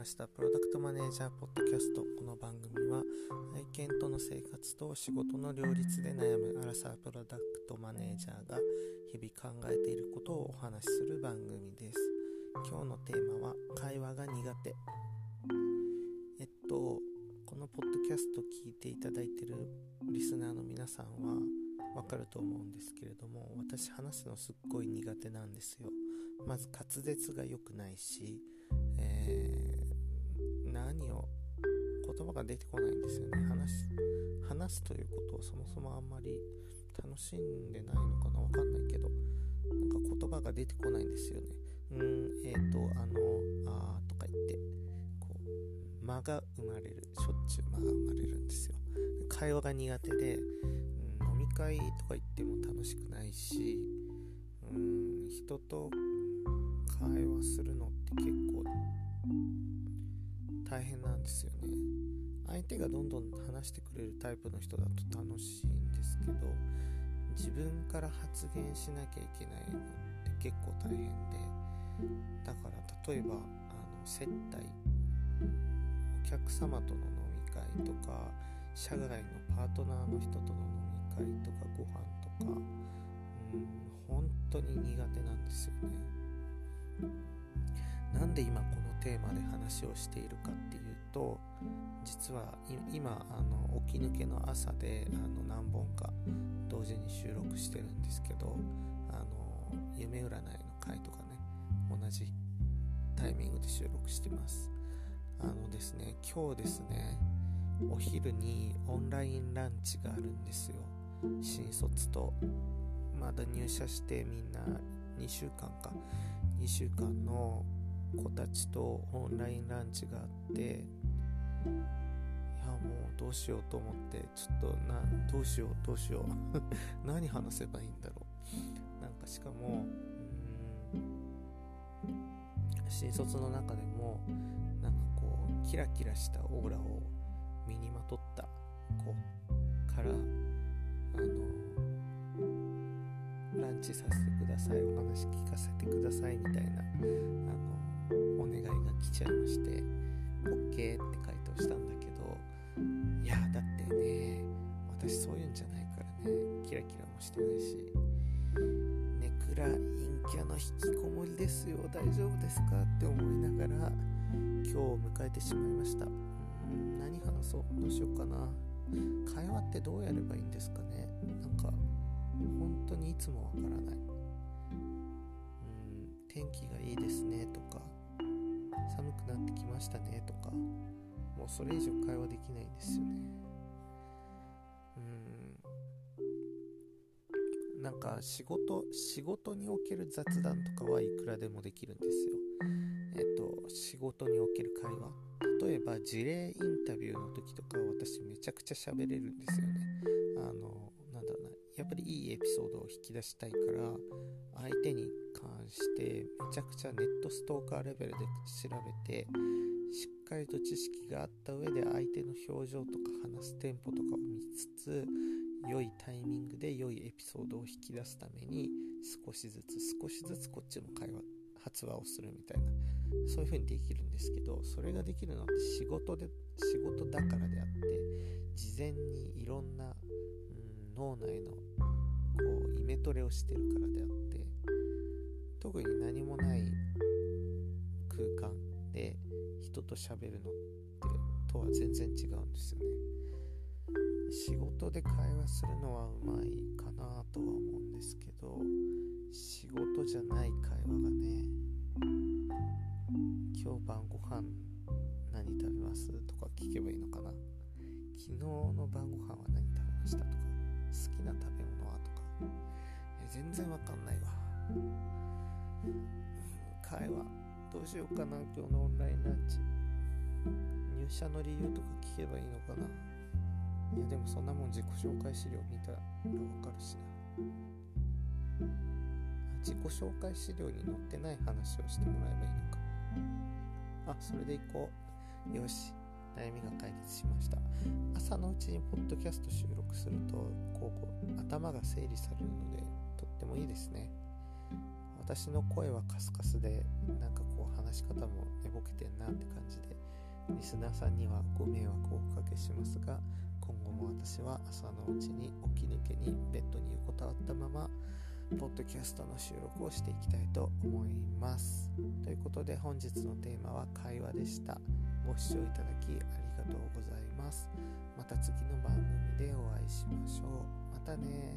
ました。プロダクトマネージャーポッドキャスト。この番組は愛犬との生活と仕事の両立で悩むアラサープロダクトマネージャーが日々考えていることをお話しする番組です。今日のテーマは会話が苦手。えっとこのポッドキャスト聞いていただいてるリスナーの皆さんはわかると思うんですけれども私話すのすっごい苦手なんですよ。まず滑舌が良くないしえー、何を言葉が出てこないんですよね。話す話すということをそもそもあんまり楽しんでないのかなわかんないけどなんか言葉が出てこないんですよね。うんえっ、ー、とあのあーとか言ってこう間が生まれるしょっちゅう間が生まれるんですよ。会話が苦手で、うん、飲み会とか行っても楽しくないしうん人と会話するのって結構大変なんですよね。相手がどんどん話してくれるタイプの人だと楽しいんですけど自分から発言しなきゃいけないのって結構大変でだから例えばあの接待お客様との飲み会とか社外のパートナーの人との飲み会とかご飯とかうん本当に苦手なんですよね。テーマで話をしているかっていうと実は今あの起き抜けの朝であの何本か同時に収録してるんですけどあの夢占いの回とかね同じタイミングで収録してます。あのですね今日ですねお昼にオンラインランチがあるんですよ。新卒とまだ入社してみんな2週間か。2週間の子たちとオンラインランチがあっていやもうどうしようと思ってちょっとなどうしようどうしよう。何話せばいいんだろう。なんかしかも新卒の中でもなんかこうキラキラしたオーラを身にまとった子からあのランチさせてくださいお話聞かせてくださいみたいなあのお願いが来ちゃいまして OK って回答したんだけどいやだってね私そういうんじゃないからねキラキラもしてないしネクラ陰キャの引きこもりですよ大丈夫ですかって思いながら今日を迎えてしまいました。うん何話そうどうしようかな。会話ってどうやればいいんですかね。なんか本当にいつもわからない。うん天気がいいですねとか。寒くなってきましたねとかもうそれ以上会話できないんですよね。うん。なんか仕事仕事における雑談とかはいくらでもできるんですよ。えっと仕事における会話。例えば事例インタビューの時とか私めちゃくちゃ喋れるんですよね。あのなんだろうな。やっぱりいいエピソードを引き出したいから相手に関してめちゃくちゃネットストーカーレベルで調べてしっかりと知識があった上で相手の表情とか話すテンポとかを見つつ良いタイミングで良いエピソードを引き出すために少しずつ少しずつこっちも会話発話をするみたいなそういう風にできるんですけどそれができるのって仕事で仕事だからであって事前にいろんな、うん、脳内のこうイメトレをしてるからであって特に何もない空間で人と喋るのってとは全然違うんですよね。仕事で会話するのはうまいかなとは思うんですけど仕事じゃない会話がね今日晩ご飯何食べますとか聞けばいいのかな。昨日の晩ご飯は何食べましたとか好きな食べ物はとか。全然わかんないわ。会話。どうしようかな今日のオンラインランチ。入社の理由とか聞けばいいのかな。いやでもそんなもん自己紹介資料見たらわかるしな。自己紹介資料に載ってない話をしてもらえばいいのか。あそれでいこう。よし。悩みが解決しました。朝のうちにポッドキャスト収録するとこうこう頭が整理されるのでとってもいいですね。私の声はカスカスでなんかこう話し方も寝ぼけてんなって感じでリスナーさんにはご迷惑をおかけしますが今後も私は朝のうちに起き抜けにベッドに横たわったままポッドキャストの収録をしていきたいと思います。ということで本日のテーマは会話でした。ご視聴いただきありがとうございます。また次の番組でお会いしましょう。またね